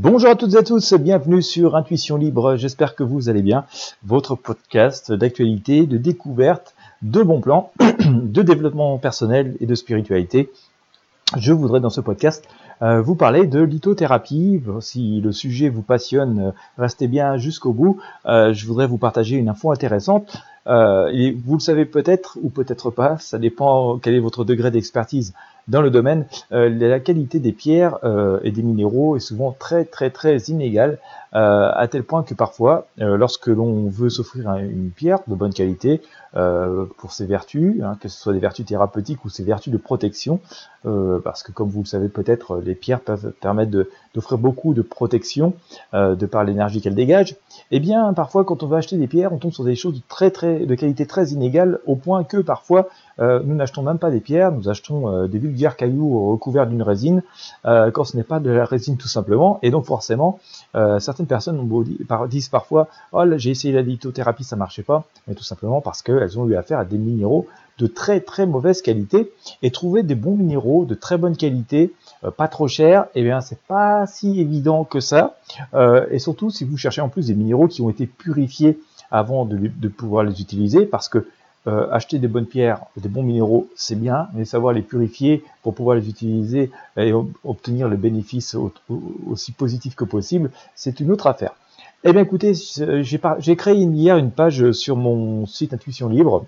Bonjour à toutes et à tous, bienvenue sur Intuition Libre, j'espère que vous allez bien. Votre podcast d'actualité, de découverte, de bons plans, de développement personnel et de spiritualité. Je voudrais dans ce podcast euh, vous parler de lithothérapie. Si le sujet vous passionne, euh, restez bien jusqu'au bout. Euh, je voudrais vous partager une info intéressante. vous le savez peut-être ou peut-être pas, ça dépend quel est votre degré d'expertise dans le domaine, euh, la qualité des pierres euh, et des minéraux est souvent très très très inégale, euh, à tel point que parfois, lorsque l'on veut s'offrir une pierre de bonne qualité, pour ses vertus, hein, que ce soit des vertus thérapeutiques ou ses vertus de protection, parce que comme vous le savez peut-être, les pierres peuvent permettre d'offrir beaucoup de protection de par l'énergie qu'elles dégagent, et eh bien parfois quand on veut acheter des pierres, on tombe sur des choses très très de qualité très inégale, au point que parfois nous n'achetons même pas des pierres, nous achetons des bulles caillou recouvert d'une résine, euh, quand ce n'est pas de la résine tout simplement. Et donc forcément, euh, certaines personnes disent parfois Oh, j'ai essayé la lithothérapie, ça marchait pas, mais tout simplement parce qu'elles ont eu affaire à des minéraux de très très mauvaise qualité. Et trouver des bons minéraux de très bonne qualité, euh, pas trop cher, et eh bien c'est pas si évident que ça. et surtout si vous cherchez en plus des minéraux qui ont été purifiés avant de pouvoir les utiliser, parce que euh, acheter des bonnes pierres, des bons minéraux, c'est bien, mais savoir les purifier pour pouvoir les utiliser et obtenir le bénéfice aussi positif que possible, c'est une autre affaire. Eh bien écoutez, j'ai créé hier une page sur mon site Intuition Libre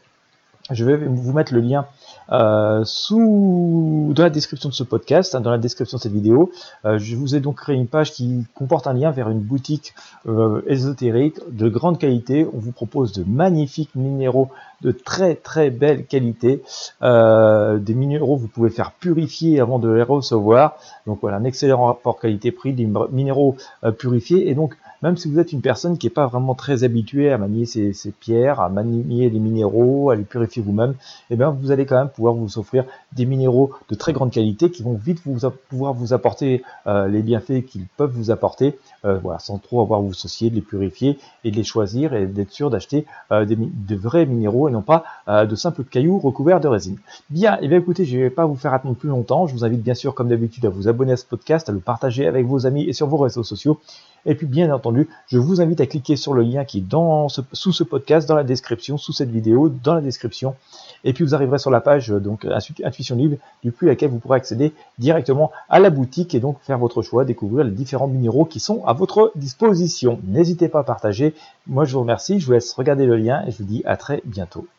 je vais vous mettre le lien euh, sous dans la description de ce podcast, hein, dans la description de cette vidéo. Euh, je vous ai donc créé une page qui comporte un lien vers une boutique euh, ésotérique de grande qualité. On vous propose de magnifiques minéraux de très très belle qualité. des minéraux vous pouvez faire purifier avant de les recevoir. Donc voilà, un excellent rapport qualité-prix, des minéraux purifiés. Et donc même si vous êtes une personne qui n'est pas vraiment très habituée à manier ces pierres, à manier les minéraux, à les purifier vous-même, eh bien vous allez quand même pouvoir vous offrir des minéraux de très grande qualité qui vont vite vous, pouvoir vous apporter euh, les bienfaits qu'ils peuvent vous apporter, euh, voilà, sans trop avoir à vous associer, de les purifier et de les choisir et d'être sûr d'acheter euh, de vrais minéraux et non pas de simples cailloux recouverts de résine. Bien, eh bien écoutez, je ne vais pas vous faire attendre plus longtemps. Je vous invite bien sûr, comme d'habitude, à vous abonner à ce podcast, à le partager avec vos amis et sur vos réseaux sociaux. Et puis bien entendu, je vous invite à cliquer sur le lien qui est dans sous ce podcast, dans la description, sous cette vidéo, dans la description. Et puis vous arriverez sur la page donc Intuition Libre, depuis laquelle vous pourrez accéder directement à la boutique et donc faire votre choix, découvrir les différents minéraux qui sont à votre disposition. N'hésitez pas à partager. Moi je vous remercie, je vous laisse regarder le lien et je vous dis à très bientôt.